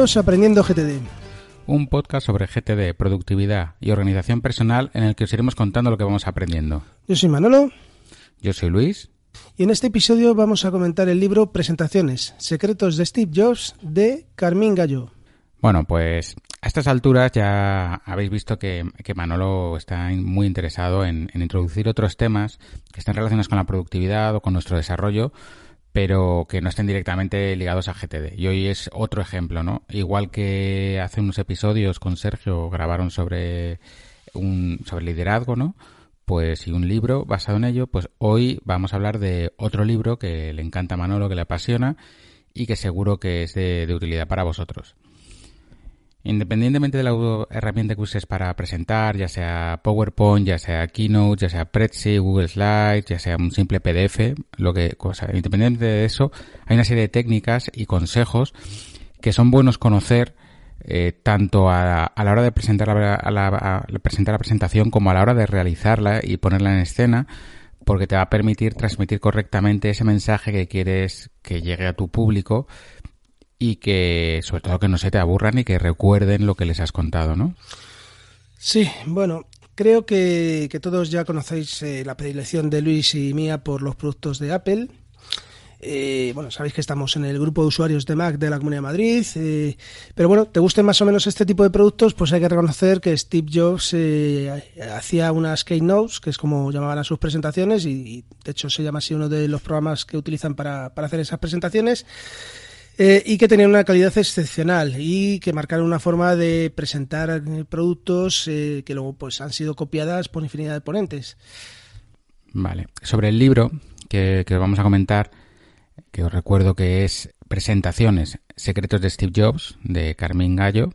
Bienvenidos a Aprendiendo GTD. Un podcast sobre GTD, productividad y organización personal en el que os iremos contando lo que vamos aprendiendo. Yo soy Manolo. Yo soy Luis. Y en este episodio vamos a comentar el libro Presentaciones, Secretos de Steve Jobs de Carmín Gallo. Bueno, pues a estas alturas ya habéis visto que, Manolo está muy interesado en, en introducir otros temas que están relacionados con la productividad o con nuestro desarrollo, pero que no estén directamente ligados a GTD. Y hoy es otro ejemplo, ¿no? Igual que hace unos episodios con Sergio grabaron sobre un sobre liderazgo, ¿no? Pues y un libro basado en ello, pues hoy vamos a hablar de otro libro que le encanta a Manolo, que le apasiona y que seguro que es de utilidad para vosotros. Independientemente de la herramienta que uses para presentar, ya sea PowerPoint, ya sea Keynote, ya sea Prezi, Google Slides, ya sea un simple PDF, lo que, cosa, independientemente de eso, hay una serie de técnicas y consejos que son buenos conocer eh, tanto a, la hora de presentar la, presentar la presentación como a la hora de realizarla y ponerla en escena, porque te va a permitir transmitir correctamente ese mensaje que quieres que llegue a tu público y que sobre todo que no se te aburran y que recuerden lo que les has contado, ¿no? Sí, bueno, creo que, todos ya conocéis eh, la predilección de Luis y mía por los productos de Apple. Eh, bueno, sabéis que estamos en el grupo de usuarios de Mac de la Comunidad de Madrid, eh, pero bueno, te gusten más o menos este tipo de productos, pues hay que reconocer que Steve Jobs hacía unas keynotes, que es como llamaban a sus presentaciones, y, de hecho se llama así uno de los programas que utilizan para, para hacer esas presentaciones. Eh, y que tenían una calidad excepcional y que marcaron una forma de presentar eh, productos eh, que luego pues han sido copiadas por infinidad de ponentes. Vale. Sobre el libro que, que vamos a comentar, que os recuerdo que es Presentaciones, Secretos de Steve Jobs, de Carmín Gallo.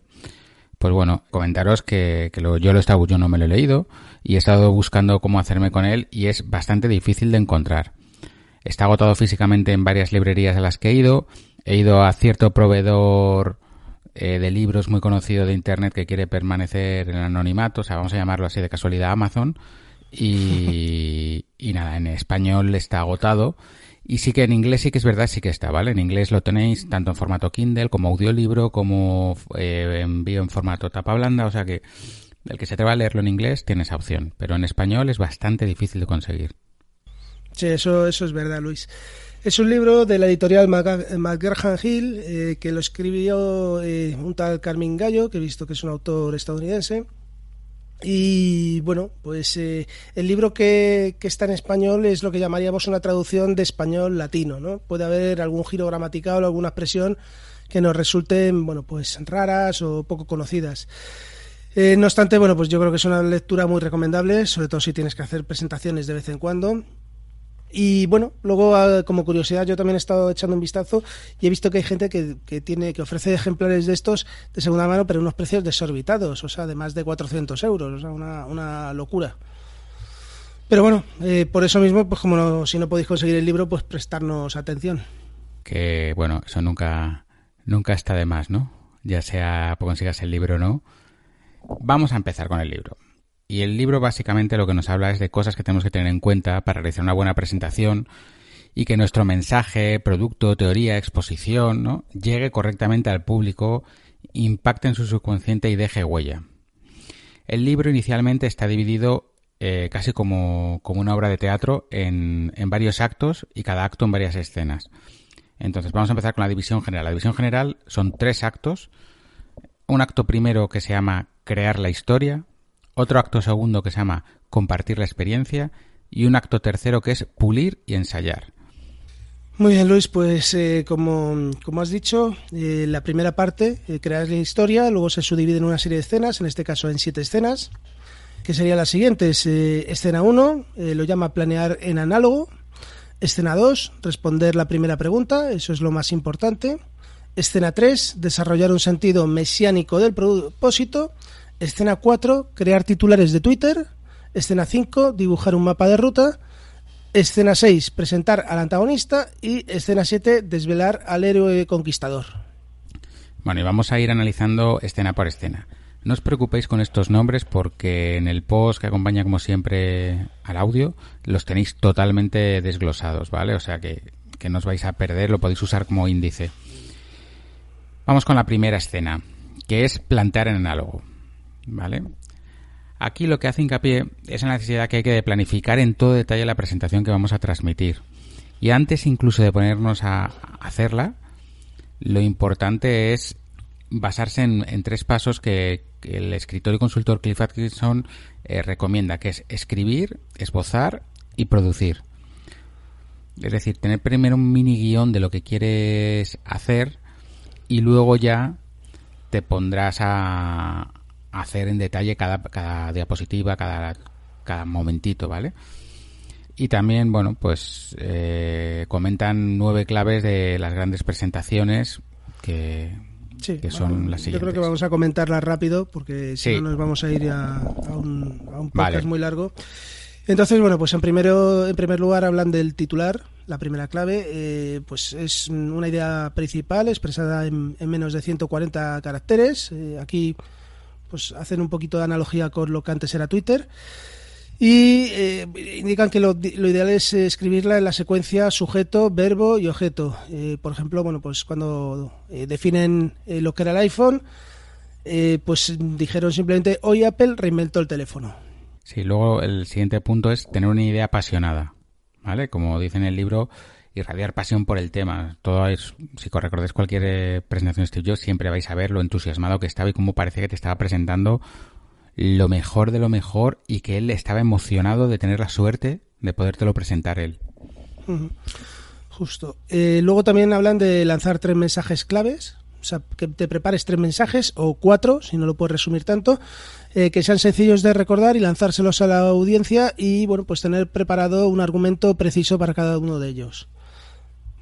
Pues bueno, comentaros que, que lo, yo lo he estado, yo no me lo he leído y he estado buscando cómo hacerme con él y es bastante difícil de encontrar. Está agotado físicamente en varias librerías a las que he ido he ido a cierto proveedor eh, de libros muy conocido de Internet que quiere permanecer en anonimato, o sea, vamos a llamarlo así de casualidad Amazon, y, y nada, en español está agotado. Y sí que en inglés sí que es verdad, sí que está, ¿vale? En inglés lo tenéis tanto en formato Kindle como audiolibro, como eh, envío en formato tapa blanda, o sea que el que se atreva a leerlo en inglés tiene esa opción, pero en español es bastante difícil de conseguir. Sí, eso, eso es verdad, Luis. Es un libro de la editorial McGrahan Hill eh, que lo escribió eh, un tal Carmen Gallo, que he visto que es un autor estadounidense. Y bueno, pues eh, el libro que, está en español es lo que llamaríamos una traducción de español latino, ¿no? Puede haber algún giro gramatical o alguna expresión que nos resulten, bueno, pues raras o poco conocidas. no obstante, bueno, pues yo creo que es una lectura muy recomendable, sobre todo si tienes que hacer presentaciones de vez en cuando y bueno, luego ah, como curiosidad yo también he estado echando un vistazo y he visto que hay gente que, tiene que ofrece ejemplares de estos de segunda mano pero unos precios desorbitados, o sea, de más de 400 euros, o sea, una, una locura. Pero bueno, eh, por eso mismo, pues como si no podéis conseguir el libro, pues prestarnos atención. Que bueno, eso nunca, nunca está de más, ¿no? Ya sea consigas el libro o no. Vamos a empezar con el libro. Y el libro básicamente lo que nos habla es de cosas que tenemos que tener en cuenta para realizar una buena presentación y que nuestro mensaje, producto, teoría, exposición, ¿no? llegue correctamente al público, impacte en su subconsciente y deje huella. El libro inicialmente está dividido eh, casi como, como, una obra de teatro en, en varios actos y cada acto en varias escenas. Entonces, vamos a empezar con la división general. La división general son tres actos. Un acto primero que se llama crear la historia, otro acto segundo que se llama compartir la experiencia y un acto tercero que es pulir y ensayar. Muy bien, Luis, pues eh, como, como, has dicho, eh, la primera parte, eh, crear la historia, luego se subdivide en una serie de escenas, en este caso en siete escenas, que serían las siguientes. escena 1 lo llama planear en análogo, Escena 2, responder la primera pregunta, eso es lo más importante. Escena 3, desarrollar un sentido mesiánico del propósito. Escena 4, crear titulares de Twitter. Escena 5, dibujar un mapa de ruta. Escena 6, presentar al antagonista. Y escena 7, desvelar al héroe conquistador. Bueno, y vamos a ir analizando escena por escena. No os preocupéis con estos nombres porque en el post que acompaña como siempre al audio los tenéis totalmente desglosados, ¿vale? O sea que, que no os vais a perder, lo podéis usar como índice. Vamos con la primera escena, que es plantear en análogo, ¿vale? Aquí lo que hace hincapié es en la necesidad que hay que planificar en todo detalle la presentación que vamos a transmitir. Y antes incluso de ponernos a hacerla, lo importante es basarse en, tres pasos que, el escritor y consultor Cliff Atkinson eh, recomienda, que es escribir, esbozar y producir. Es decir, tener primero un mini guion de lo que quieres hacer y luego ya te pondrás a, hacer en detalle cada, cada diapositiva, cada, cada momentito, ¿vale? Y también, bueno, pues eh, comentan nueve claves de las grandes presentaciones que, que son las siguientes. Yo creo que vamos a comentarlas rápido porque si no nos vamos a ir a, un, a un podcast muy largo. Entonces, bueno, pues en, primero, en primer lugar hablan del titular, la primera clave, eh, pues es una idea principal expresada en, menos de 140 caracteres. Eh, aquí pues hacen un poquito de analogía con lo que antes era Twitter y eh, indican que lo, ideal es escribirla en la secuencia sujeto, verbo y objeto. Eh, por ejemplo, bueno, pues cuando eh, definen lo que era el iPhone, pues dijeron simplemente hoy Apple reinventó el teléfono. Sí, luego el siguiente punto es tener una idea apasionada, ¿vale? Como dice en el libro, irradiar pasión por el tema. Todo es, si recordáis cualquier presentación de Jobs, siempre vais a ver lo entusiasmado que estaba y cómo parece que te estaba presentando lo mejor de lo mejor y que él estaba emocionado de tener la suerte de podértelo presentar él. Justo. Eh, luego también hablan de lanzar tres mensajes claves, o sea, que te prepares tres mensajes o cuatro, si no lo puedes resumir tanto, eh, que sean sencillos de recordar y lanzárselos a la audiencia y, bueno, pues tener preparado un argumento preciso para cada uno de ellos.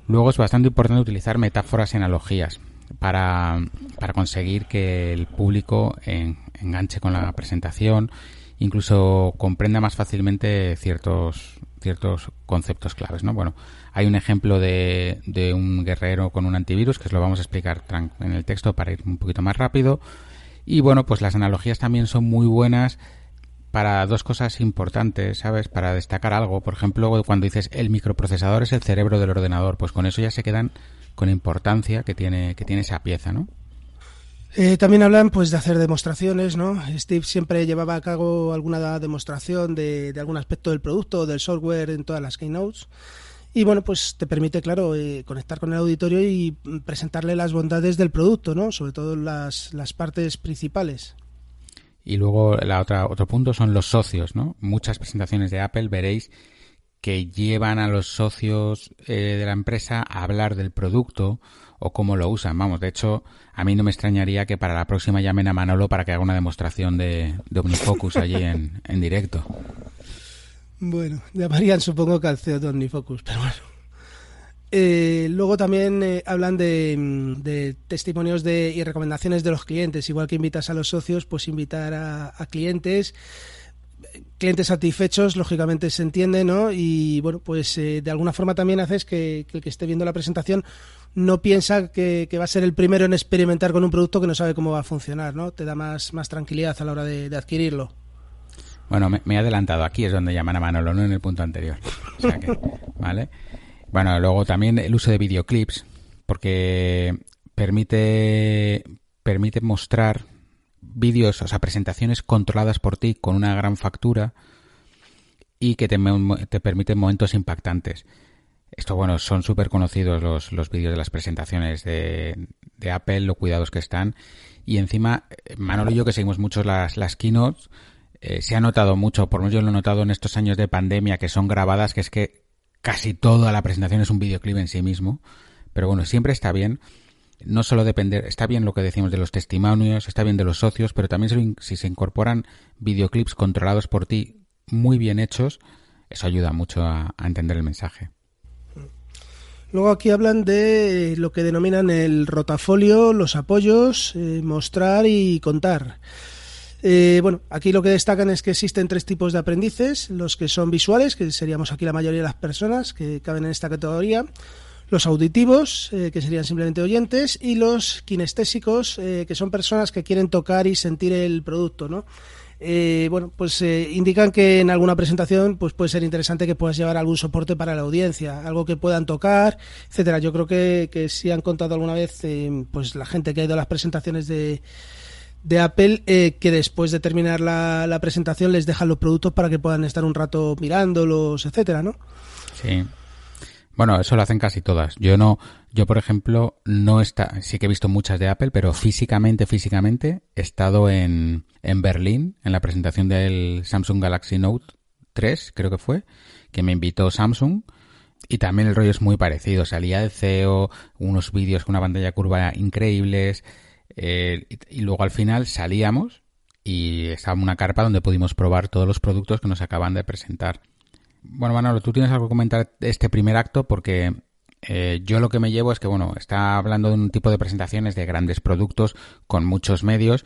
Luego es bastante importante utilizar metáforas y analogías para, para conseguir que el público enganche con la presentación, incluso comprenda más fácilmente ciertos, ciertos conceptos claves, ¿no? Bueno, hay un ejemplo de, de un guerrero con un antivirus que os lo vamos a explicar en el texto para ir un poquito más rápido. Y bueno, pues las analogías también son muy buenas para dos cosas importantes, ¿sabes? Para destacar algo. Por ejemplo, cuando dices el microprocesador es el cerebro del ordenador, pues con eso ya se quedan con importancia que tiene, que tiene esa pieza, ¿no? Eh, también hablan pues de hacer demostraciones, ¿no? Steve siempre llevaba a cabo alguna demostración de, de algún aspecto del producto o del software en todas las keynotes. Y bueno, pues te permite, claro, eh, conectar con el auditorio y presentarle las bondades del producto, ¿no? Sobre todo las, las partes principales. Y luego la otra, otro punto son los socios, ¿no? Muchas presentaciones de Apple veréis que llevan a los socios eh, de la empresa a hablar del producto o cómo lo usan. Vamos, de hecho, a mí no me extrañaría que para la próxima llamen a Manolo para que haga una demostración de, OmniFocus allí en, en, directo. Bueno, llamarían supongo que al CEO de OmniFocus, pero bueno. Eh, luego también eh, hablan de, de testimonios de, y recomendaciones de los clientes. Igual que invitas a los socios, pues invitar a, clientes clientes satisfechos, lógicamente se entiende, ¿no? Y bueno, pues eh, de alguna forma también haces que, el que esté viendo la presentación no piensa que, va a ser el primero en experimentar con un producto que no sabe cómo va a funcionar, ¿no? Te da más, más tranquilidad a la hora de, adquirirlo. Bueno, me, he adelantado. Aquí es donde llaman a Manolo, no en el punto anterior. ¿vale? Bueno, luego también el uso de videoclips, porque permite, permite mostrar vídeos, o sea, presentaciones controladas por ti con una gran factura y que te, te permiten momentos impactantes. Esto, bueno, son súper conocidos los, los vídeos de las presentaciones de, de, Apple, lo cuidados que están. Y encima, Manolo y yo que seguimos mucho las, las keynotes, eh, se ha notado mucho, por lo menos yo lo he notado en estos años de pandemia que son grabadas, que es que casi toda la presentación es un videoclip en sí mismo. Pero bueno, siempre está bien no solo depender, está bien lo que decimos de los testimonios, está bien de los socios, pero también si se incorporan videoclips controlados por ti, muy bien hechos, eso ayuda mucho a, entender el mensaje. Luego aquí hablan de lo que denominan el rotafolio, los apoyos, eh, mostrar y contar. Eh, bueno, aquí lo que destacan es que existen tres tipos de aprendices, los que son visuales, que seríamos aquí la mayoría de las personas que caben en esta categoría, los auditivos, eh, que serían simplemente oyentes, y los kinestésicos, eh, que son personas que quieren tocar y sentir el producto, ¿no? Eh, bueno, pues indican que en alguna presentación pues puede ser interesante que puedas llevar algún soporte para la audiencia, algo que puedan tocar, etcétera. Yo creo que, que si han contado alguna vez, pues la gente que ha ido a las presentaciones de, de Apple, que después de terminar la, la presentación les dejan los productos para que puedan estar un rato mirándolos, etcétera, ¿no? Sí. Bueno, eso lo hacen casi todas. Yo no, yo por ejemplo, no está, sí que he visto muchas de Apple, pero físicamente, físicamente, he estado en, en Berlín, en la presentación del Samsung Galaxy Note 3, creo que fue, que me invitó Samsung. Y también el rollo es muy parecido. Salía de CEO, unos vídeos con una pantalla curva increíbles. Eh, y, luego al final salíamos y estaba una carpa donde pudimos probar todos los productos que nos acaban de presentar. Bueno, Manolo, tú tienes algo que comentar de este primer acto porque eh, yo lo que me llevo es que, bueno, está hablando de un tipo de presentaciones de grandes productos con muchos medios,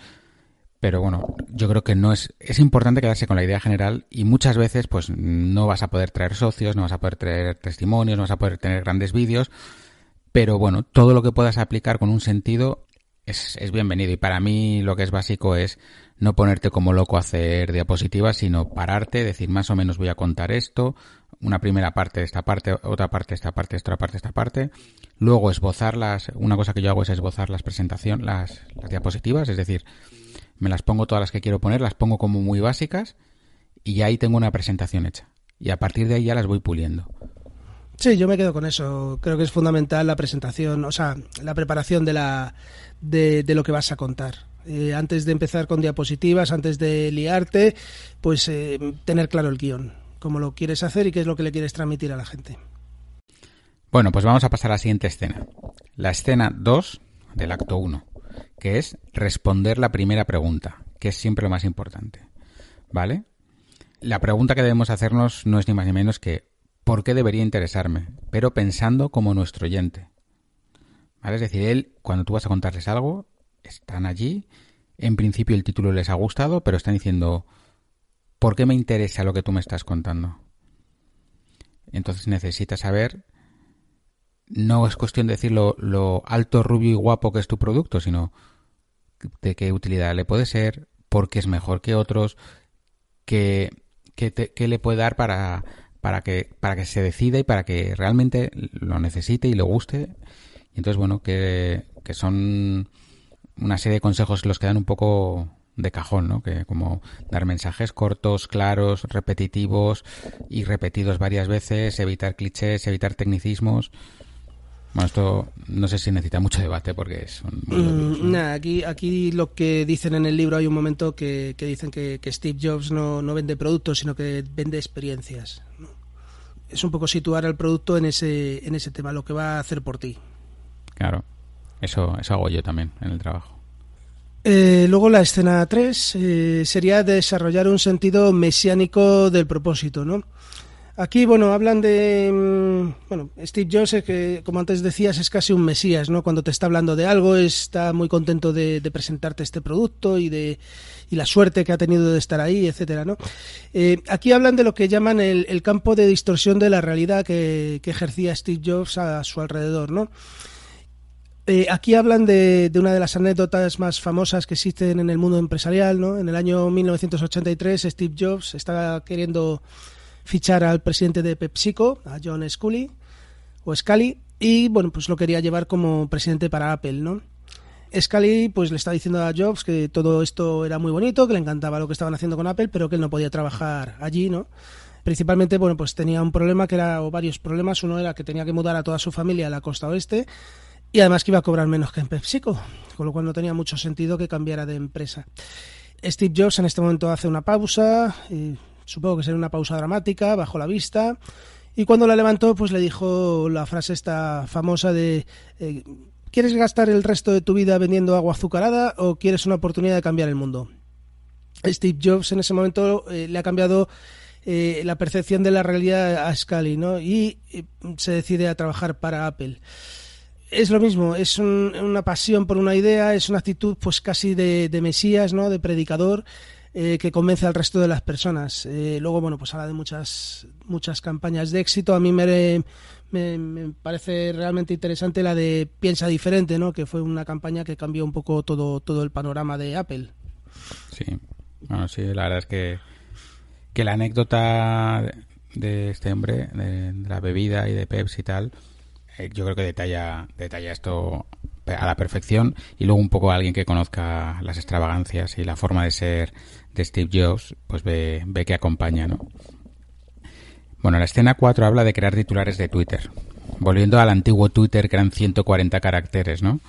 pero bueno, yo creo que no es, es importante quedarse con la idea general y muchas veces pues no vas a poder traer socios, no vas a poder traer testimonios, no vas a poder tener grandes vídeos, pero bueno, todo lo que puedas aplicar con un sentido es, es bienvenido y para mí lo que es básico es no ponerte como loco a hacer diapositivas, sino pararte, decir más o menos voy a contar esto, una primera parte de esta parte, otra parte de esta parte, otra parte de esta parte, luego esbozarlas, una cosa que yo hago es esbozar las presentaciones, las, las diapositivas, es decir, me las pongo todas las que quiero poner, las pongo como muy básicas y ahí tengo una presentación hecha. Y a partir de ahí ya las voy puliendo. Sí, yo me quedo con eso. Creo que es fundamental la presentación, o sea, la preparación de, la, de, lo que vas a contar. Eh, antes de empezar con diapositivas, antes de liarte, pues eh, tener claro el guion, cómo lo quieres hacer y qué es lo que le quieres transmitir a la gente. Bueno, pues vamos a pasar a la siguiente escena. La escena 2 del acto 1, que es responder la primera pregunta, que es siempre lo más importante. ¿Vale? La pregunta que debemos hacernos no es ni más ni menos que ¿por qué debería interesarme? Pero pensando como nuestro oyente. ¿Vale? Es decir, él, cuando tú vas a contarles algo, están allí. En principio el título les ha gustado, pero están diciendo, ¿por qué me interesa lo que tú me estás contando? Entonces necesitas saber, no es cuestión de decir lo, alto, rubio y guapo que es tu producto, sino de qué utilidad le puede ser, por qué es mejor que otros, qué, qué, le puede dar para, para, que, para que se decida y para que realmente lo necesite y le guste. Y entonces, bueno, que, que son una serie de consejos los que dan un poco de cajón, ¿no? Que como dar mensajes cortos, claros, repetitivos y repetidos varias veces, evitar clichés, evitar tecnicismos. Bueno, esto no sé si necesita mucho debate porque es mm, aquí, aquí lo que dicen en el libro hay un momento que, dicen que, Steve Jobs no, no, vende productos, sino que vende experiencias. Es un poco situar al producto en ese, en ese tema, lo que va a hacer por ti. Claro. Eso, eso hago yo también en el trabajo. Eh, luego la escena 3 eh, sería desarrollar un sentido mesiánico del propósito, ¿no? Aquí, bueno, hablan de... Mm, bueno, Steve Jobs, que como antes decías, es casi un mesías, ¿no? Cuando te está hablando de algo, está muy contento de, presentarte este producto y de y la suerte que ha tenido de estar ahí, etcétera, ¿no? Eh, aquí hablan de lo que llaman el, campo de distorsión de la realidad que, ejercía Steve Jobs a su alrededor, ¿no? Eh, aquí hablan de, una de las anécdotas más famosas que existen en el mundo empresarial. ¿no? En el año 1983, Steve Jobs estaba queriendo fichar al presidente de PepsiCo, a John Scully, o Scully, y bueno, pues lo quería llevar como presidente para Apple, ¿no? Scully pues le estaba diciendo a Jobs que todo esto era muy bonito, que le encantaba lo que estaban haciendo con Apple, pero que él no podía trabajar allí, ¿no? principalmente, bueno, pues tenía un problema que era, o varios problemas. Uno era que tenía que mudar a toda su familia a la costa oeste y además que iba a cobrar menos que en PepsiCo, con lo cual no tenía mucho sentido que cambiara de empresa. Steve Jobs en este momento hace una pausa, supongo que será una pausa dramática, bajo la vista, y cuando la levantó, pues le dijo la frase esta famosa de eh, ¿quieres gastar el resto de tu vida vendiendo agua azucarada o quieres una oportunidad de cambiar el mundo? Steve Jobs en ese momento eh, le ha cambiado eh, la percepción de la realidad a Scully, ¿no? Y se decide a trabajar para Apple es lo mismo, es una pasión por una idea, es una actitud pues casi de, mesías, ¿no? De predicador eh, que convence al resto de las personas. Eh, luego, bueno, pues habla de muchas, muchas campañas de éxito. A mí me, me, parece realmente interesante la de Piensa Diferente, ¿no? Que fue una campaña que cambió un poco todo, todo el panorama de Apple. Sí, bueno, sí, la verdad es que, que la anécdota de este hombre, de la bebida y de Pepsi y tal, eh, yo creo que detalla, detalla esto a la perfección y luego un poco alguien que conozca las extravagancias y la forma de ser de Steve Jobs, pues ve, ve que acompaña, ¿no? Bueno, la escena 4 habla de crear titulares de Twitter. Volviendo al antiguo Twitter que eran 140 caracteres, ¿no?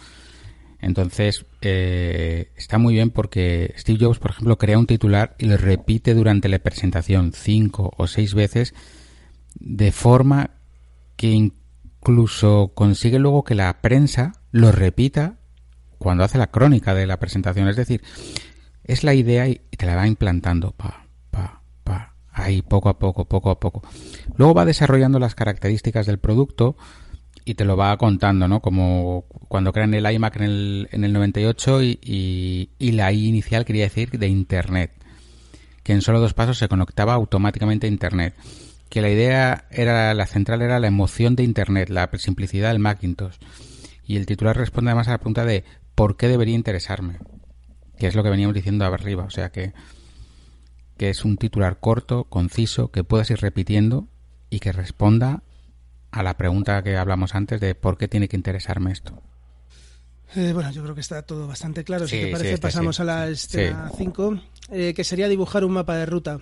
Entonces, eh, está muy bien porque Steve Jobs, por ejemplo, crea un titular y lo repite durante la presentación cinco o seis veces de forma que incluso consigue luego que la prensa lo repita cuando hace la crónica de la presentación. Es decir, es la idea y te la va implantando, pa, pa, pa, ahí poco a poco, poco a poco. Luego va desarrollando las características del producto y te lo va contando, ¿no? Como cuando crean el iMac en el, en el 98 y, y la I inicial quería decir de Internet, que en solo dos pasos se conectaba automáticamente a Internet que la idea era, la central era la emoción de Internet, la simplicidad del Macintosh. Y el titular responde además a la pregunta de ¿por qué debería interesarme? Que es lo que veníamos diciendo arriba, o sea que, que es un titular corto, conciso, que puedas ir repitiendo y que responda a la pregunta que hablamos antes de ¿por qué tiene que interesarme esto? Eh, bueno, yo creo que está todo bastante claro. si te parece, pasamos a la escena 5, eh, que sería dibujar un mapa de ruta.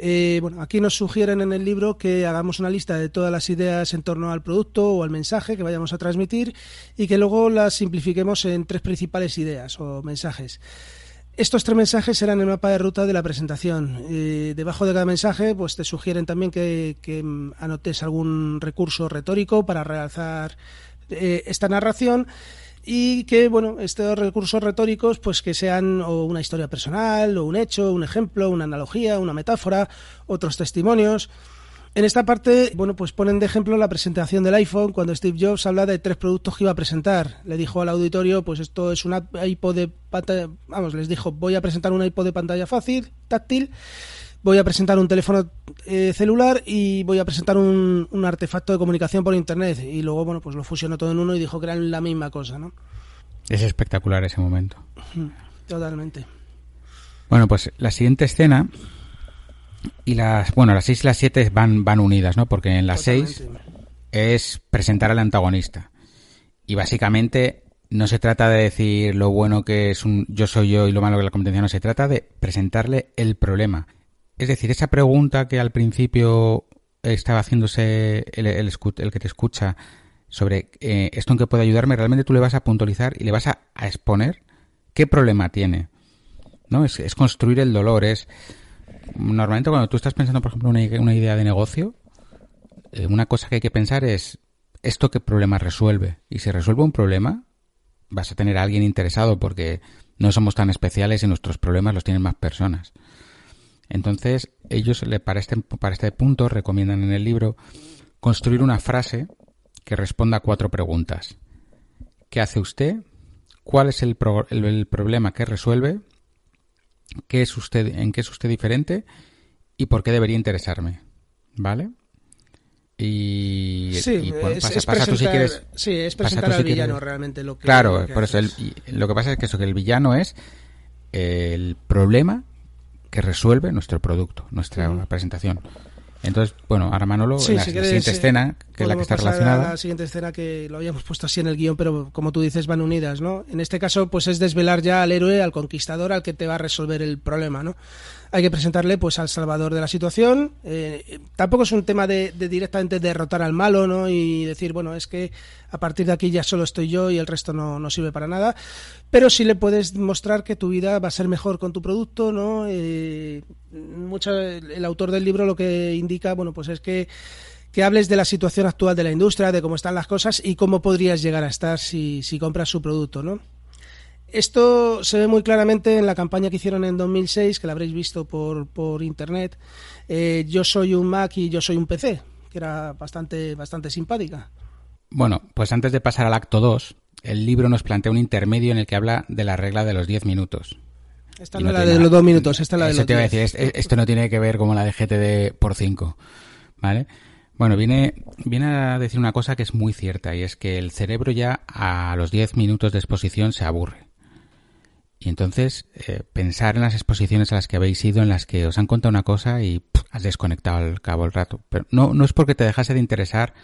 Eh, bueno, aquí nos sugieren en el libro que hagamos una lista de todas las ideas en torno al producto o al mensaje que vayamos a transmitir y que luego las simplifiquemos en tres principales ideas o mensajes. Estos tres mensajes serán el mapa de ruta de la presentación. Eh, debajo de cada mensaje, pues te sugieren también que, anotes algún recurso retórico para realzar eh, esta narración y que bueno estos recursos retóricos pues que sean o una historia personal o un hecho un ejemplo una analogía una metáfora otros testimonios en esta parte, bueno, pues ponen de ejemplo la presentación del iPhone cuando Steve Jobs habla de tres productos que iba a presentar. Le dijo al auditorio, pues esto es una iPod de pantalla, vamos, les dijo, voy a presentar una iPod de pantalla fácil, táctil, voy a presentar un teléfono eh, celular y voy a presentar un, un, artefacto de comunicación por internet. Y luego, bueno, pues lo fusionó todo en uno y dijo que eran la misma cosa, ¿no? Es espectacular ese momento. Totalmente. Bueno, pues la siguiente escena y las, bueno, las 6 y las 7 van, van unidas, ¿no? Porque en las 6 es presentar al antagonista. Y básicamente no se trata de decir lo bueno que es un yo soy yo y lo malo que es la competencia, no, se trata de presentarle el problema. Es decir, esa pregunta que al principio estaba haciéndose el, que te escucha sobre eh, esto en qué puede ayudarme, realmente tú le vas a puntualizar y le vas a, exponer qué problema tiene. ¿no? Es, construir el dolor. Es Normalmente cuando tú estás pensando, por ejemplo, una, una idea de negocio, eh, una cosa que hay que pensar es esto qué problema resuelve. Y si resuelve un problema, vas a tener a alguien interesado porque no somos tan especiales y nuestros problemas los tienen más personas. Entonces, ellos para este, para este punto recomiendan en el libro construir una frase que responda a cuatro preguntas. ¿Qué hace usted? ¿Cuál es el, el, problema que resuelve? ¿Qué es usted, ¿En qué es usted diferente? ¿Y por qué debería interesarme? ¿Vale? Y, sí, es, pasa, tú si quieres. Sí, es presentar al villano realmente lo que. Claro, por eso lo que pasa es que eso, que el villano es el problema que resuelve nuestro producto, nuestra presentación. Entonces, bueno, ahora Manolo, en la, siguiente escena, que es la que está relacionada. La siguiente escena que lo habíamos puesto así en el guion, pero como tú dices, van unidas, ¿no? En este caso, pues es desvelar ya al héroe, al conquistador, al que te va a resolver el problema, ¿no? Hay que presentarle, pues, al salvador de la situación. Eh, tampoco es un tema de, de, directamente derrotar al malo, ¿no? Y decir, bueno, es que a partir de aquí ya solo estoy yo y el resto no, no sirve para nada. Pero sí le puedes mostrar que tu vida va a ser mejor con tu producto, ¿no? Eh, mucho, el autor del libro lo que indica, bueno, pues es que que hables de la situación actual de la industria, de cómo están las cosas y cómo podrías llegar a estar si, si compras su producto, ¿no? Esto se ve muy claramente en la campaña que hicieron en 2006, que la habréis visto por, por internet. Eh, yo soy un Mac y yo soy un PC, que era bastante, bastante simpática. Bueno, pues antes de pasar al acto 2, el libro nos plantea un intermedio en el que habla de la regla de los 10 minutos. Esta no es la de los 2 minutos, esta es la de los te iba a decir, esto no tiene que ver como la de GTD por 5, ¿vale? Bueno, viene, viene a decir una cosa que es muy cierta y es que el cerebro ya a los 10 minutos de exposición se aburre. Y entonces eh, pensar en las exposiciones a las que habéis ido, en las que os han contado una cosa y has desconectado al cabo el rato. Pero no, no es porque te dejase de interesar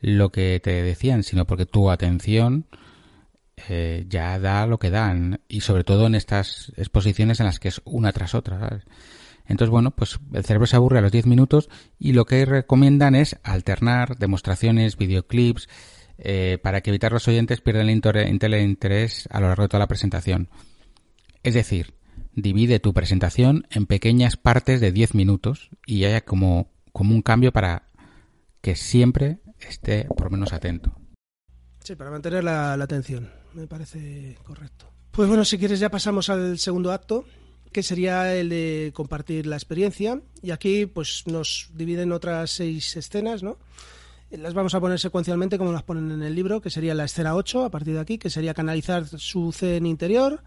lo que te decían, sino porque tu atención eh, ya da lo que dan. Y sobre todo en estas exposiciones en las que es una tras otra. ¿sabes? Entonces, bueno, pues el cerebro se aburre a los 10 minutos y lo que recomiendan es alternar demostraciones, videoclips, eh, para que evitar los oyentes pierdan el interés a lo largo de toda la presentación. Es decir, divide tu presentación en pequeñas partes de 10 minutos y haya como, como un cambio para que siempre esté por lo menos atento. Sí, para mantener la atención, me parece correcto. Pues bueno, si quieres ya pasamos al segundo acto, que sería el de compartir la experiencia. Y aquí pues nos dividen otras seis escenas, ¿no? Las vamos a poner secuencialmente como las ponen en el libro, que sería la escena 8 a partir de aquí, que sería canalizar su zen interior.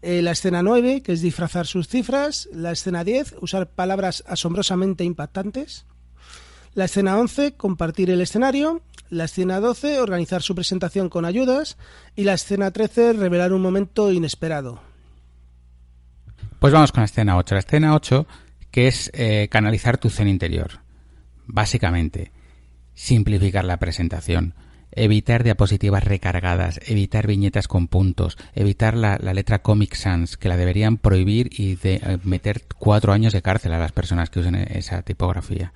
Eh, la escena 9, que es disfrazar sus cifras. La escena 10, usar palabras asombrosamente impactantes. La escena 11, compartir el escenario. La escena 12, organizar su presentación con ayudas. Y la escena 13, revelar un momento inesperado. Pues vamos con la escena 8. La escena 8, que es eh, canalizar tu zen interior. Básicamente, simplificar la presentación, evitar diapositivas recargadas, evitar viñetas con puntos, evitar la, letra Comic Sans, que la deberían prohibir y de, eh, meter cuatro años de cárcel a las personas que usen esa tipografía.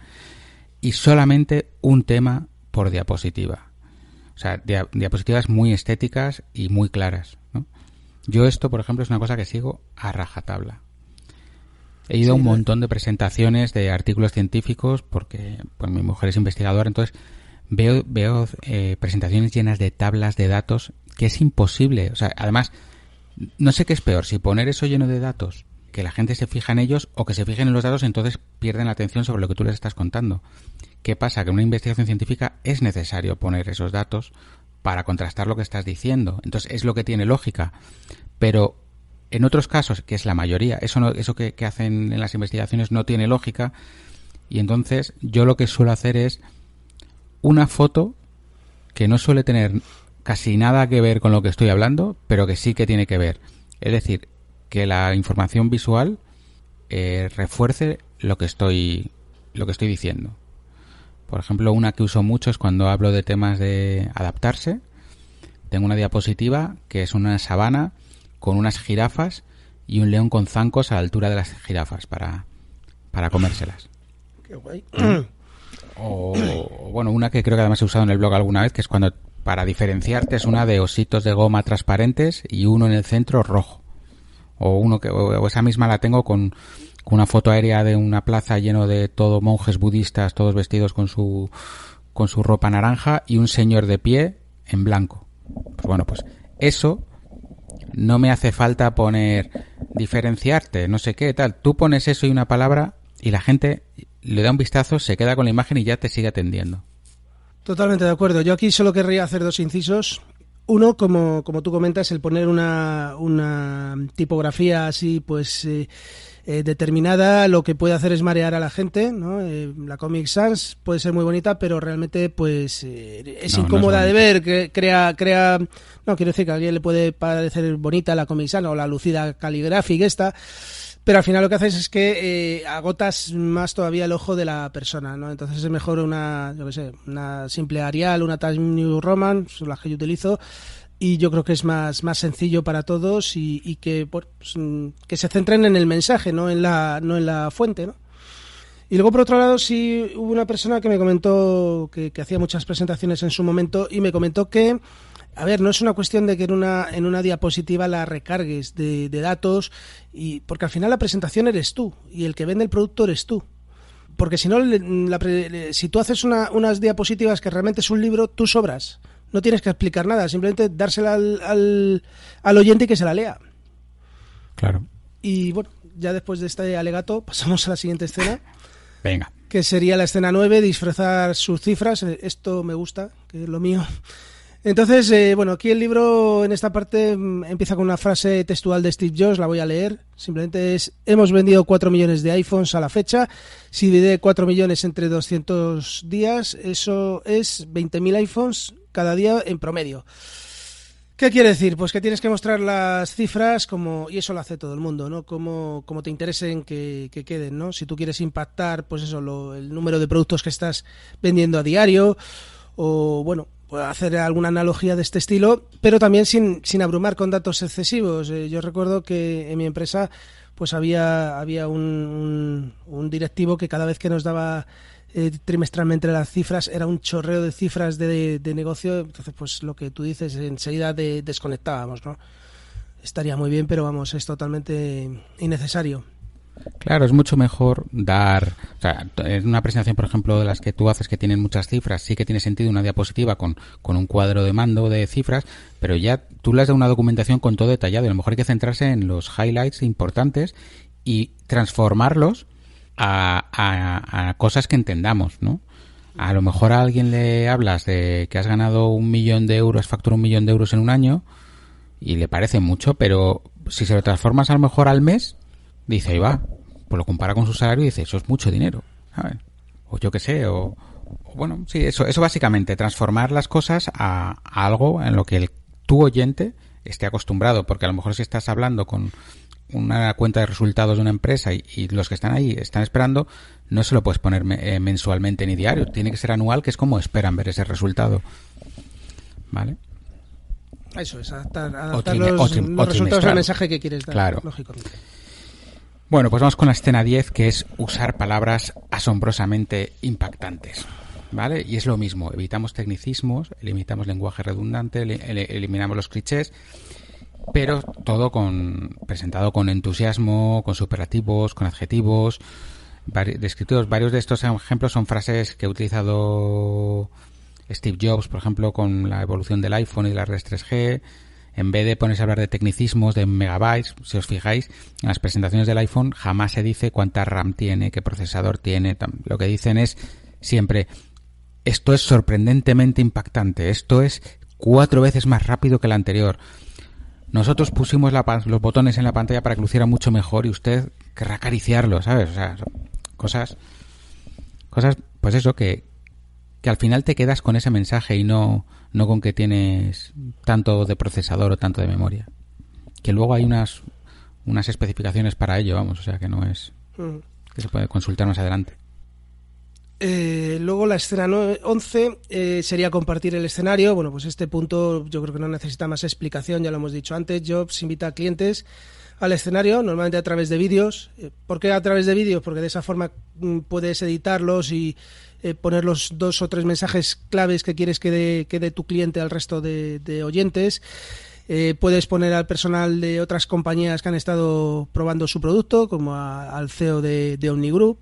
Y solamente un tema por diapositiva. O sea, diapositivas muy estéticas y muy claras. ¿no? Yo esto, por ejemplo, es una cosa que sigo a rajatabla. He ido a un montón de presentaciones de artículos científicos porque pues, mi mujer es investigadora, entonces veo, veo eh, presentaciones llenas de tablas de datos que es imposible. O sea, además, no sé qué es peor, si poner eso lleno de datos, que la gente se fija en ellos o que se fijen en los datos, entonces pierden la atención sobre lo que tú les estás contando. ¿Qué pasa? Que en una investigación científica es necesario poner esos datos para contrastar lo que estás diciendo. Entonces es lo que tiene lógica. Pero en otros casos, que es la mayoría, eso, no, eso que, hacen en las investigaciones no tiene lógica. Y entonces yo lo que suelo hacer es una foto que no suele tener casi nada que ver con lo que estoy hablando, pero que sí que tiene que ver. Es decir, que la información visual eh, refuerce lo que estoy lo que estoy diciendo. Por ejemplo, una que uso mucho es cuando hablo de temas de adaptarse. Tengo una diapositiva que es una sabana con unas jirafas y un león con zancos a la altura de las jirafas para, para comérselas. Qué guay. O, bueno, una que creo que además he usado en el blog alguna vez, que es cuando para diferenciarte es una de ositos de goma transparentes y uno en el centro rojo. O uno que o esa misma la tengo con una foto aérea de una plaza lleno de todo monjes budistas, todos vestidos con su, con su ropa naranja y un señor de pie en blanco. Pues bueno, pues eso no me hace falta poner diferenciarte, no sé qué, tal. Tú pones eso y una palabra y la gente le da un vistazo, se queda con la imagen y ya te sigue atendiendo. Totalmente de acuerdo. Yo aquí solo querría hacer dos incisos. Uno, como, como tú comentas, el poner una, una tipografía así, pues eh, eh, determinada lo que puede hacer es marear a la gente, ¿no? Eh, la Comic Sans puede ser muy bonita, pero realmente pues eh, es incómoda de ver, que crea, crea, no quiero decir que a alguien le puede parecer bonita la Comic Sans o la lucida caligráfica esta, pero al final lo que haces es que eh, agotas más todavía el ojo de la persona, ¿no? Entonces es mejor una, yo qué sé, una simple Arial, una Times New Roman, son las que yo utilizo, y yo creo que es más, más sencillo para todos y, que, pues, mm, que se centren en el mensaje, no en la, no en la fuente, ¿no? Y luego, por otro lado, sí hubo una persona que me comentó que, hacía muchas presentaciones en su momento y me comentó que, a ver, no es una cuestión de que en una, en una diapositiva la recargues de, datos, y, porque al final la presentación eres tú y el que vende el producto eres tú. Porque si no, si tú haces unas diapositivas que realmente es un libro, tú sobras. No tienes que explicar nada, simplemente dársela al, al, al oyente y que se la lea. Claro. Y bueno, ya después de este alegato, pasamos a la siguiente escena. Venga. Que sería la escena 9, disfrazar sus cifras. Esto me gusta, que es lo mío. Entonces, eh, bueno, aquí el libro en esta parte mm, empieza con una frase textual de Steve Jobs, la voy a leer. Simplemente es, hemos vendido 4 millones de iPhones a la fecha. Si divide 4 millones entre 200 días, eso es 20.000 iPhones cada día en promedio. ¿Qué quiere decir? Pues que tienes que mostrar las cifras como, y eso lo hace todo el mundo, ¿no? Como, como te interesen que, queden, ¿no? Si tú quieres impactar, pues eso, el número de productos que estás vendiendo a diario, o bueno, hacer alguna analogía de este estilo, pero también sin, sin abrumar con datos excesivos. Eh, yo recuerdo que en mi empresa, pues había, había un, un directivo que cada vez que nos daba eh, trimestralmente las cifras, era un chorreo de cifras de, negocio, entonces pues lo que tú dices, enseguida desconectábamos, ¿no? Estaría muy bien, pero vamos, es totalmente innecesario. Claro, es mucho mejor dar, o sea, en una presentación, por ejemplo, de las que tú haces que tienen muchas cifras, sí que tiene sentido una diapositiva con, con un cuadro de mando de cifras, pero ya tú le has una documentación con todo detallado a lo mejor hay que centrarse en los highlights importantes y transformarlos a, cosas que entendamos, ¿no? A lo mejor a alguien le hablas de que has ganado un millón de euros, factura un millón de euros en un año y le parece mucho, pero si se lo transformas a lo mejor al mes, dice, ahí va, pues lo compara con su salario y dice, eso es mucho dinero, O yo qué sé, o, bueno, sí, eso, eso básicamente, transformar las cosas a, a algo en lo que el, tu oyente esté acostumbrado, porque a lo mejor si estás hablando con una cuenta de resultados de una empresa y, los que están ahí están esperando, no se lo puedes poner eh, mensualmente ni diario, tiene que ser anual, que es como esperan ver ese resultado. ¿Vale? Eso es, adaptar, los, resultados al mensaje que quieres dar, claro. Bueno, pues vamos con la escena 10, que es usar palabras asombrosamente impactantes. ¿Vale? Y es lo mismo, evitamos tecnicismos, eliminamos lenguaje redundante, eliminamos los clichés pero todo con presentado con entusiasmo, con superlativos, con adjetivos, descritos. Varios de estos ejemplos son frases que ha utilizado Steve Jobs, por ejemplo, con la evolución del iPhone y las redes 3G. En vez de ponerse a hablar de tecnicismos, de megabytes, si os fijáis, en las presentaciones del iPhone jamás se dice cuánta RAM tiene, qué procesador tiene. Lo que dicen es siempre, esto es sorprendentemente impactante, esto es cuatro veces más rápido que el anterior. Nosotros pusimos los botones en la pantalla para que luciera mucho mejor y usted querrá acariciarlo, ¿sabes? O sea, cosas, cosas, pues eso, que, que al final te quedas con ese mensaje y no, no con que tienes tanto de procesador o tanto de memoria. Que luego hay unas, unas especificaciones para ello, vamos, o sea que no es mm. que se puede consultar más adelante. Eh, luego la escena 11 eh, sería compartir el escenario. Bueno, pues este punto yo creo que no necesita más explicación, ya lo hemos dicho antes. Jobs invita a clientes al escenario, normalmente a través de vídeos. Eh, ¿Por qué a través de vídeos? Porque de esa forma mm, puedes editarlos y poner los dos o tres mensajes claves que quieres que dé, tu cliente al resto de, oyentes. puedes poner al personal de otras compañías que han estado probando su producto, como al CEO de, Omnigroup.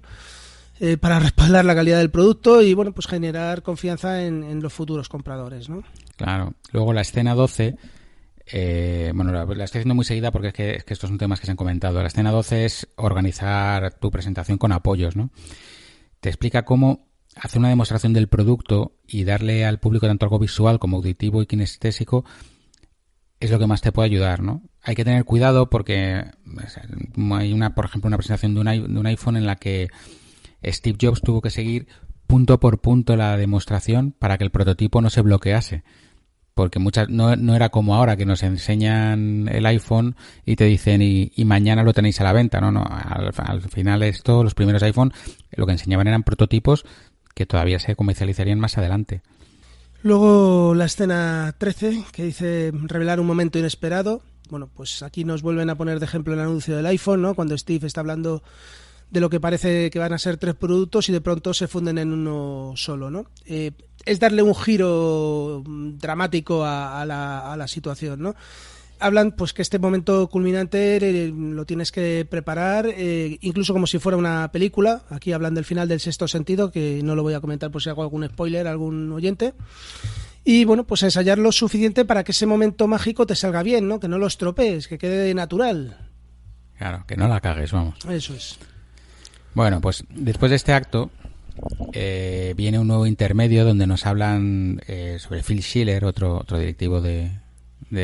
Eh, para respaldar la calidad del producto y bueno, pues generar confianza en, los futuros compradores, ¿no? Claro. Luego la escena 12, eh, bueno, la, estoy haciendo muy seguida porque es que, es que, estos son temas que se han comentado. La escena 12 es organizar tu presentación con apoyos, ¿no? Te explica cómo hacer una demostración del producto y darle al público tanto algo visual como auditivo y kinestésico es lo que más te puede ayudar, ¿no? Hay que tener cuidado porque hay una, por ejemplo, una presentación de un, de un iPhone en la que Steve Jobs tuvo que seguir punto por punto la demostración para que el prototipo no se bloquease. Porque muchas no, no, era como ahora que nos enseñan el iPhone y te dicen y, mañana lo tenéis a la venta, no, no, al, al, final esto, los primeros iPhone, lo que enseñaban eran prototipos que todavía se comercializarían más adelante. Luego la escena 13, que dice revelar un momento inesperado. Bueno, pues aquí nos vuelven a poner de ejemplo el anuncio del iPhone, ¿no? Cuando Steve está hablando de lo que parece que van a ser tres productos y de pronto se funden en uno solo, ¿no? Eh, es darle un giro dramático a, la, a la situación, ¿no? hablan pues que este momento culminante eh, lo tienes que preparar eh, incluso como si fuera una película. Aquí hablan del final del sexto sentido que no lo voy a comentar por si hago algún spoiler a algún oyente. Y bueno pues ensayar lo suficiente para que ese momento mágico te salga bien no que no lo estropees que quede natural. Claro que no la cagues vamos. Eso es. Bueno pues después de este acto eh, viene un nuevo intermedio donde nos hablan sobre Phil Schiller otro otro directivo de,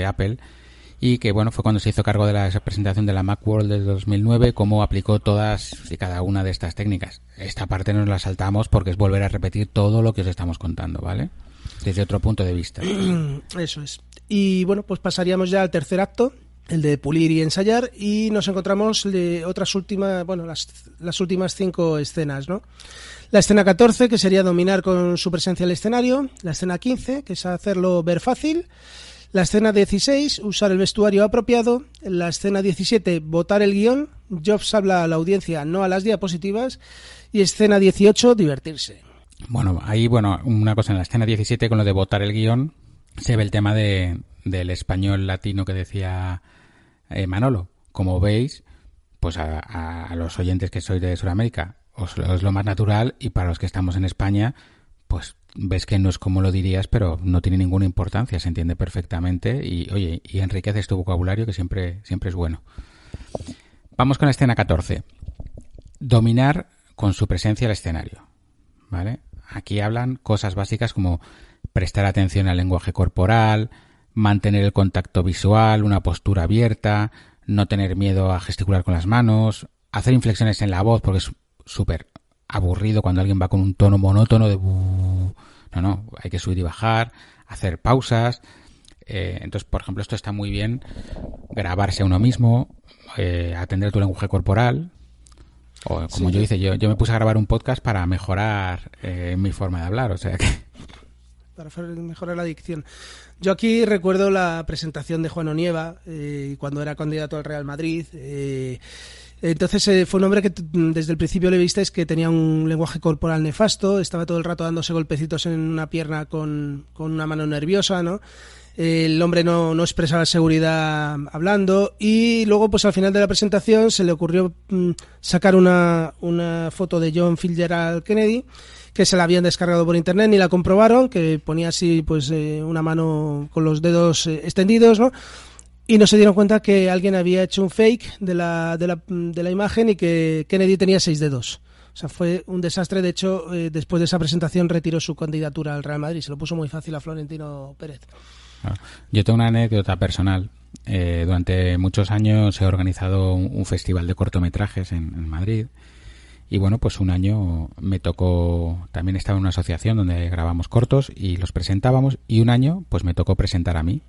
Apple y que bueno fue cuando se hizo cargo de la presentación de la Macworld de 2009 cómo aplicó todas y cada una de estas técnicas. Esta parte nos la saltamos porque es volver a repetir todo lo que os estamos contando, ¿vale? Desde otro punto de vista. Eso es. Y bueno, pues pasaríamos ya al tercer acto, el de pulir y ensayar y nos encontramos de otras últimas, bueno, las, las últimas cinco escenas, ¿no? La escena 14, que sería dominar con su presencia el escenario. La escena 15, que es hacerlo ver fácil. La escena 16, usar el vestuario apropiado. La escena 17, votar el guion. Jobs habla a la audiencia, no a las diapositivas. Y escena 18, divertirse. Bueno, ahí, bueno, una cosa en la escena 17 con lo de votar el guion, se ve el tema de, del español latino que decía eh, Manolo. Como veis, pues a, los oyentes que sois de Sudamérica, es lo más natural y para los que estamos en España, pues ves que no es como lo dirías, pero no tiene ninguna importancia, se entiende perfectamente y, oye, y enriqueces tu vocabulario que siempre, siempre es bueno. Vamos con la escena 14. Dominar con su presencia el escenario. ¿Vale? Aquí hablan cosas básicas como prestar atención al lenguaje corporal, mantener el contacto visual, una postura abierta, no tener miedo a gesticular con las manos, hacer inflexiones en la voz porque es súper aburrido cuando alguien va con un tono monótono de... No, no, hay que subir y bajar, hacer pausas. Eh, entonces, por ejemplo, esto está muy bien, grabarse a uno mismo, eh, atender tu lenguaje corporal. O como yo hice, yo, yo me puse a grabar un podcast para mejorar eh, mi forma de hablar, o sea que... Para mejorar la dicción. Yo aquí recuerdo la presentación de Juan Onieva, cuando era candidato al Real Madrid. Entonces eh, fue un hombre que desde el principio le visteis que tenía un lenguaje corporal nefasto, estaba todo el rato dándose golpecitos en una pierna con, una mano nerviosa, ¿no? el hombre no, no, expresaba seguridad hablando y luego pues al final de la presentación se le ocurrió mm, sacar una, una foto de John Fitzgerald Kennedy que se la habían descargado por internet ni la comprobaron que ponía así pues eh, una mano con los dedos eh, extendidos no y no se dieron cuenta que alguien había hecho un fake de la, de la, de la imagen y que Kennedy tenía seis dedos. O sea, fue un desastre. De hecho, eh, después de esa presentación retiró su candidatura al Real Madrid. Se lo puso muy fácil a Florentino Pérez. Ah, yo tengo una anécdota personal. Eh, durante muchos años he organizado un, festival de cortometrajes en, Madrid. Y bueno, pues un año me tocó, también estaba en una asociación donde grabamos cortos y los presentábamos. Y un año, pues me tocó presentar a mí.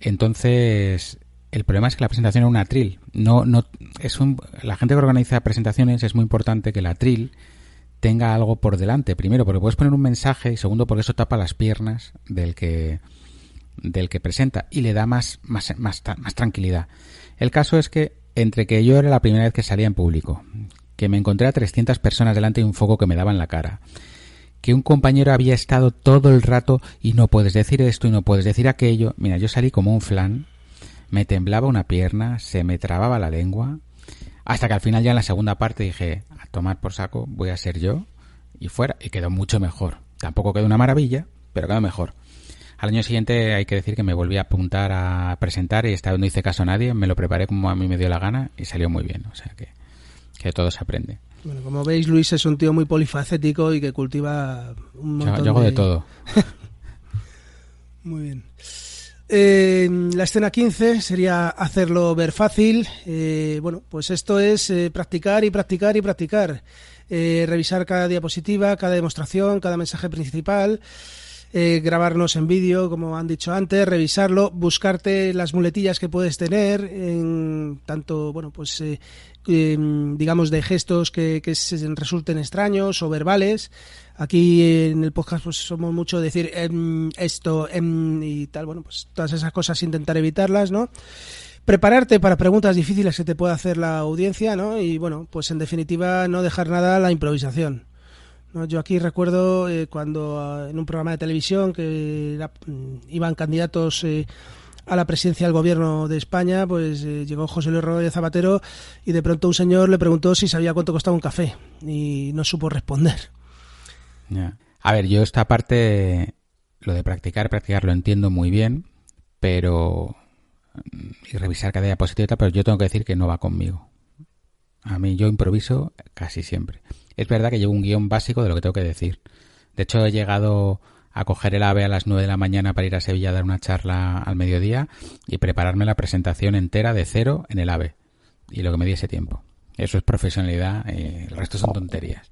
Entonces, el problema es que la presentación era un atril. No, no, es un, la gente que organiza presentaciones es muy importante que el atril tenga algo por delante. Primero, porque puedes poner un mensaje y segundo, porque eso tapa las piernas del que, del que presenta y le da más, más, más, más tranquilidad. El caso es que entre que yo era la primera vez que salía en público, que me encontré a 300 personas delante de un foco que me daba en la cara, que un compañero había estado todo el rato y no puedes decir esto y no puedes decir aquello. Mira, yo salí como un flan, me temblaba una pierna, se me trababa la lengua, hasta que al final ya en la segunda parte dije, a tomar por saco, voy a ser yo y fuera, y quedó mucho mejor. Tampoco quedó una maravilla, pero quedó mejor. Al año siguiente hay que decir que me volví a apuntar a presentar y esta vez no hice caso a nadie, me lo preparé como a mí me dio la gana y salió muy bien, o sea que, que todo se aprende. Bueno, como veis, Luis es un tío muy polifacético y que cultiva un montón yo, hago de, todo. muy bien. Eh, la escena 15 sería hacerlo ver fácil. Eh, bueno, pues esto es eh, practicar y practicar y practicar. revisar cada diapositiva, cada demostración, cada mensaje principal. grabarnos en vídeo, como han dicho antes, revisarlo, buscarte las muletillas que puedes tener, en tanto, bueno, pues em, digamos de gestos que, que resulten extraños o verbales. Aquí en el podcast pues somos mucho decir em, esto em, y tal, bueno, pues todas esas cosas intentar evitarlas, ¿no? prepararte para preguntas difíciles que te pueda hacer la audiencia, ¿no? Y bueno, pues en definitiva no dejar nada a la improvisación. Yo aquí recuerdo eh, cuando ah, en un programa de televisión que mm, iban candidatos eh, a la presidencia del gobierno de España, pues eh, llegó José Luis Rodríguez Zapatero y de pronto un señor le preguntó si sabía cuánto costaba un café y no supo responder. A ver, yo esta parte, lo de practicar, practicar lo entiendo muy bien, pero y revisar cada diapositiva, pero yo tengo que decir que no va conmigo. A mí yo improviso casi siempre. Es verdad que llevo un guion básico de lo que tengo que decir. De hecho, he llegado a coger el AVE a las 9 de la mañana para ir a Sevilla a dar una charla al mediodía y prepararme la presentación entera de cero en el AVE. Y lo que me diese tiempo. Eso es profesionalidad, y el resto son tonterías.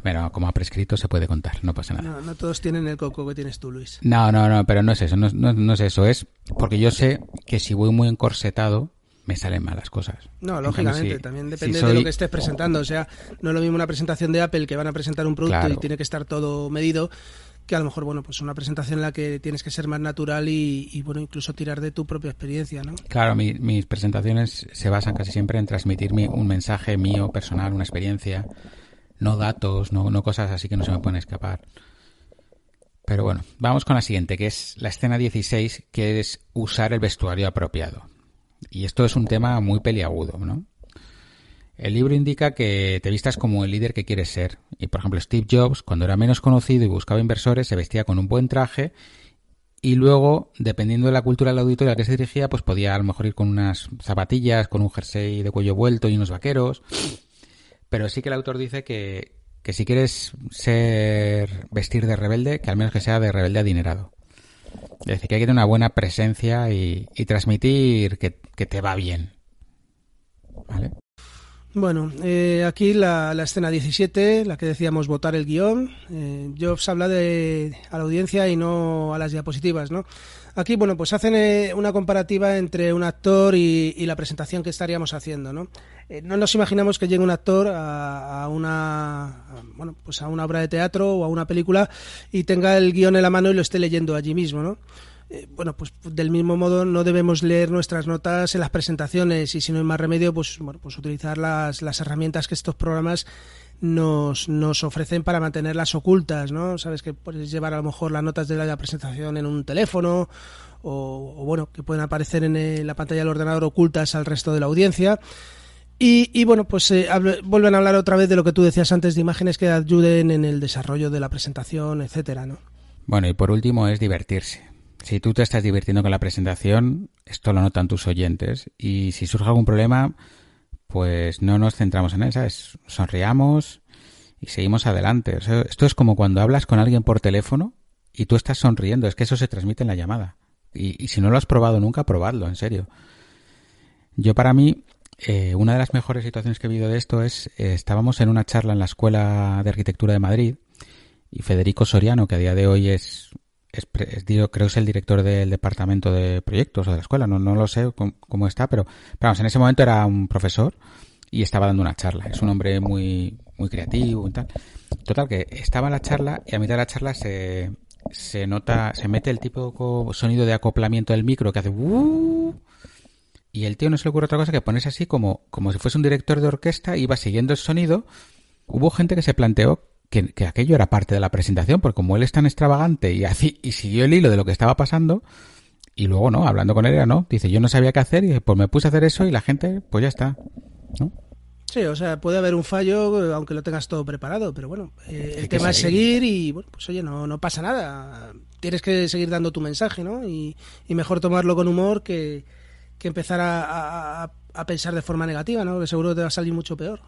Bueno, como ha prescrito se puede contar, no pasa nada. No, no todos tienen el coco que tienes tú, Luis. No, no, no, pero no es eso, no, no, es eso, es porque yo sé que si voy muy encorsetado me salen malas cosas. No, lógicamente, también depende de lo que estés presentando. O sea, no es lo mismo una presentación de Apple que van a presentar un producto y tiene que estar todo medido que a lo mejor, bueno, pues una presentación en la que tienes que ser más natural y, bueno, incluso tirar de tu propia experiencia, ¿no? Claro, mis presentaciones se basan casi siempre en transmitirme un mensaje mío, personal, una experiencia no datos, no, no cosas así que no se me pueden escapar. Pero bueno, vamos con la siguiente, que es la escena 16, que es usar el vestuario apropiado. Y esto es un tema muy peliagudo, ¿no? El libro indica que te vistas como el líder que quieres ser. Y por ejemplo, Steve Jobs, cuando era menos conocido y buscaba inversores, se vestía con un buen traje y luego, dependiendo de la cultura de la auditoría a que se dirigía, pues podía a lo mejor ir con unas zapatillas, con un jersey de cuello vuelto y unos vaqueros. Pero sí que el autor dice que, si quieres ser vestir de rebelde, que al menos que sea de rebelde adinerado. Es decir, que hay que tener una buena presencia y, transmitir que, te va bien. ¿Vale? Bueno, eh, aquí la, escena 17, la que decíamos votar el guion. Eh, Jobs habla de, a la audiencia y no a las diapositivas, ¿no? Aquí, bueno, pues hacen eh, una comparativa entre un actor y, la presentación que estaríamos haciendo, ¿no? Eh, no nos imaginamos que llegue un actor a, una, bueno, pues a una obra de teatro o a una película y tenga el guion en la mano y lo esté leyendo allí mismo, ¿no? Eh, bueno, pues del mismo modo no debemos leer nuestras notas en las presentaciones y si no hay más remedio, pues bueno, pues utilizar las, las herramientas que estos programas nos, nos ofrecen para mantenerlas ocultas, ¿no? Sabes que puedes llevar a lo mejor las notas de la presentación en un teléfono o, bueno, que pueden aparecer en la pantalla del ordenador ocultas al resto de la audiencia. Y, bueno, pues eh, vuelven a hablar otra vez de lo que tú decías antes, de imágenes que ayuden en el desarrollo de la presentación, etcétera, ¿no? Bueno, y por último es divertirse. Si tú te estás divirtiendo con la presentación, esto lo notan tus oyentes. Y si surge algún problema, pues no nos centramos en esa, es sonriamos y seguimos adelante. esto es como cuando hablas con alguien por teléfono y tú estás sonriendo, es que eso se transmite en la llamada. Y, si no lo has probado nunca, probadlo, en serio. Yo para mí, eh, una de las mejores situaciones que he vivido de esto es, eh, estábamos en una charla en la Escuela de Arquitectura de Madrid y Federico Soriano, que a día de hoy es es, creo que es el director del departamento de proyectos o de la escuela, no, no lo sé cómo, está, pero, vamos, en ese momento era un profesor y estaba dando una charla. Es un hombre muy, muy creativo y tal. Total, que estaba en la charla y a mitad de la charla se, se nota, se mete el tipo sonido de acoplamiento del micro que hace uh, y el tío no se le ocurre otra cosa que ponerse así como, como si fuese un director de orquesta, iba siguiendo el sonido. Hubo gente que se planteó que, aquello era parte de la presentación, porque como él es tan extravagante y así, y siguió el hilo de lo que estaba pasando, y luego no, hablando con él era no, dice yo no sabía qué hacer y pues me puse a hacer eso y la gente, pues ya está, ¿no? Sí, o sea, puede haber un fallo aunque lo tengas todo preparado, pero bueno, eh, el tema es seguir y bueno, pues oye, no, no pasa nada. Tienes que seguir dando tu mensaje, ¿no? Y, mejor tomarlo con humor que, que empezar a, a, pensar de forma negativa, ¿no? Que seguro te va a salir mucho peor.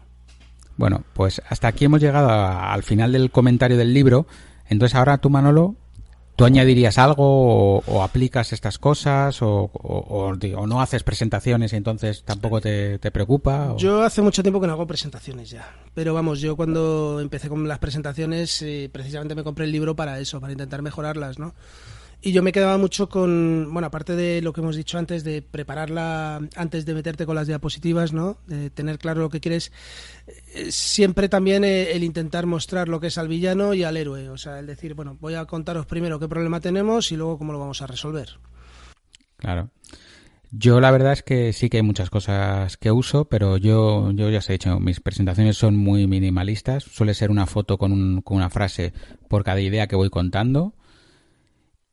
Bueno, pues hasta aquí hemos llegado al final del comentario del libro. Entonces ahora tú, Manolo, ¿Tú añadirías algo o, aplicas estas cosas o, no haces presentaciones y entonces tampoco te, preocupa? Yo hace mucho tiempo que no hago presentaciones ya. Pero vamos, yo cuando empecé con las presentaciones eh, precisamente me compré el libro para eso, para intentar mejorarlas, ¿no? Y yo me quedaba mucho con, bueno, aparte de lo que hemos dicho antes, de prepararla antes de meterte con las diapositivas, ¿no? De tener claro lo que quieres. Eh, siempre también eh, el intentar mostrar lo que es al villano y al héroe. O sea, el decir, bueno, voy a contaros primero qué problema tenemos y luego cómo lo vamos a resolver. Claro. Yo la verdad es que sí que hay muchas cosas que uso, pero yo, yo ya os he dicho, mis presentaciones son muy minimalistas. Suele ser una foto con, un, con una frase por cada idea que voy contando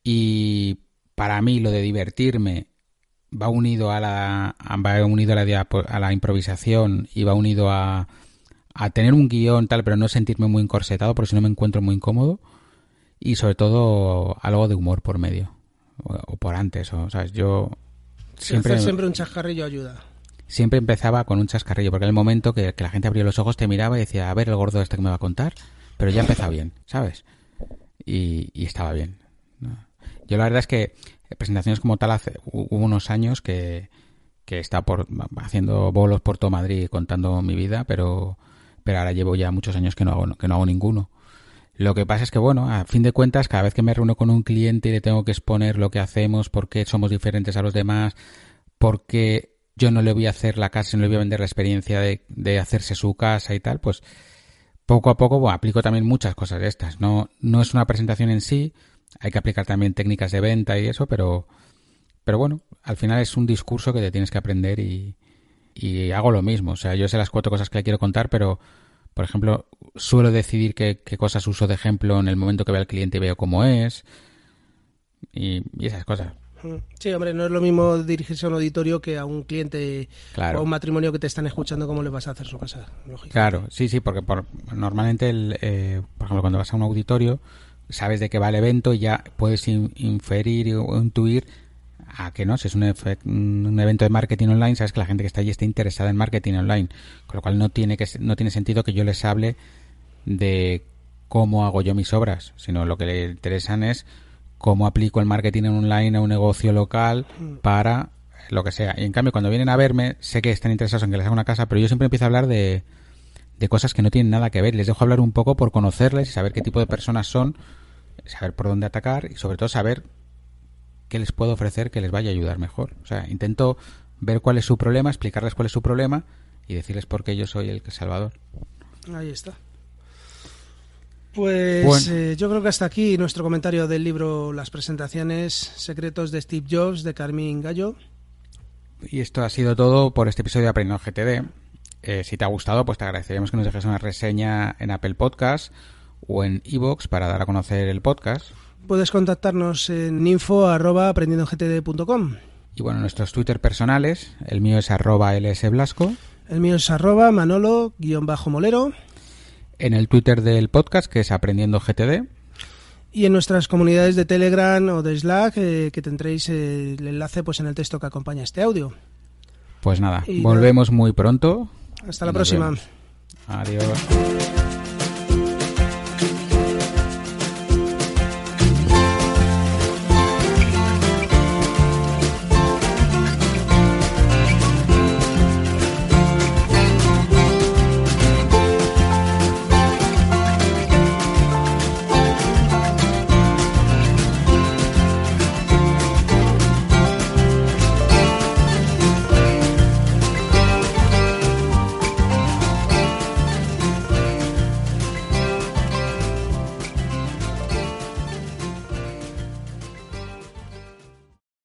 y para mí lo de divertirme va unido a la va unido a la, a la improvisación y va unido a, a tener un guion tal pero no sentirme muy encorsetado porque si no me encuentro muy incómodo y sobre todo algo de humor por medio o, por antes o sabes yo siempre siempre un chascarrillo ayuda. Siempre empezaba con un chascarrillo porque en el momento que, la gente abría los ojos te miraba y decía a ver el gordo este que me va a contar pero ya empezaba bien sabes y, y estaba bien yo la verdad es que presentaciones como tal hace hubo unos años que, que está por haciendo bolos por todo Madrid contando mi vida, pero pero ahora llevo ya muchos años que no hago que no hago ninguno. Lo que pasa es que bueno, a fin de cuentas, cada vez que me reúno con un cliente y le tengo que exponer lo que hacemos, por qué somos diferentes a los demás, por qué yo no le voy a hacer la casa, no le voy a vender la experiencia de, de hacerse su casa y tal, pues poco a poco aplico también muchas cosas de estas. No, no es una presentación en sí, hay que aplicar también técnicas de venta y eso, pero, pero bueno, al final es un discurso que te tienes que aprender y, y hago lo mismo. O sea, yo sé las cuatro cosas que le quiero contar, pero, por ejemplo, suelo decidir qué, qué cosas uso de ejemplo en el momento que veo al cliente y veo cómo es y, esas cosas. Sí, hombre, no es lo mismo dirigirse a un auditorio que a un cliente o a un matrimonio que te están escuchando cómo le vas a hacer su casa. Claro, sí, sí, porque por, normalmente, el, eh, por ejemplo, cuando vas a un auditorio, sabes de qué va el evento y ya puedes inferir o intuir a que no, si es un, un, evento de marketing online, sabes que la gente que está allí está interesada en marketing online, con lo cual no tiene que no tiene sentido que yo les hable de cómo hago yo mis obras, sino lo que le interesan es cómo aplico el marketing online a un negocio local mm. para lo que sea. Y en cambio, cuando vienen a verme, sé que están interesados en que les haga una casa, pero yo siempre empiezo a hablar de, de cosas que no tienen nada que ver. Les dejo hablar un poco por conocerles y saber qué tipo de personas son, saber por dónde atacar y sobre todo saber qué les puedo ofrecer que les vaya a ayudar mejor. O sea, intento ver cuál es su problema, explicarles cuál es su problema y decirles por qué yo soy el salvador. Ahí está. Pues eh, yo creo que hasta aquí nuestro comentario del libro Las presentaciones secretos de Steve Jobs de Carmín Gallo. Y esto ha sido todo por este episodio de Aprendiendo GTD. Eh, si te ha gustado, pues te agradeceríamos que nos dejes una reseña en Apple Podcast o en iVoox para dar a conocer el podcast. Puedes contactarnos en info.aprendiendogtd.com Y bueno, nuestros Twitter personales, el mío es arroba lsblasco. El mío es arroba manolo-molero. En el Twitter del podcast, que es Aprendiendo GTD. Y en nuestras comunidades de Telegram o de Slack, eh, que tendréis el enlace pues en el texto que acompaña este audio. Pues nada, volvemos muy pronto. Hasta la próxima. Adiós.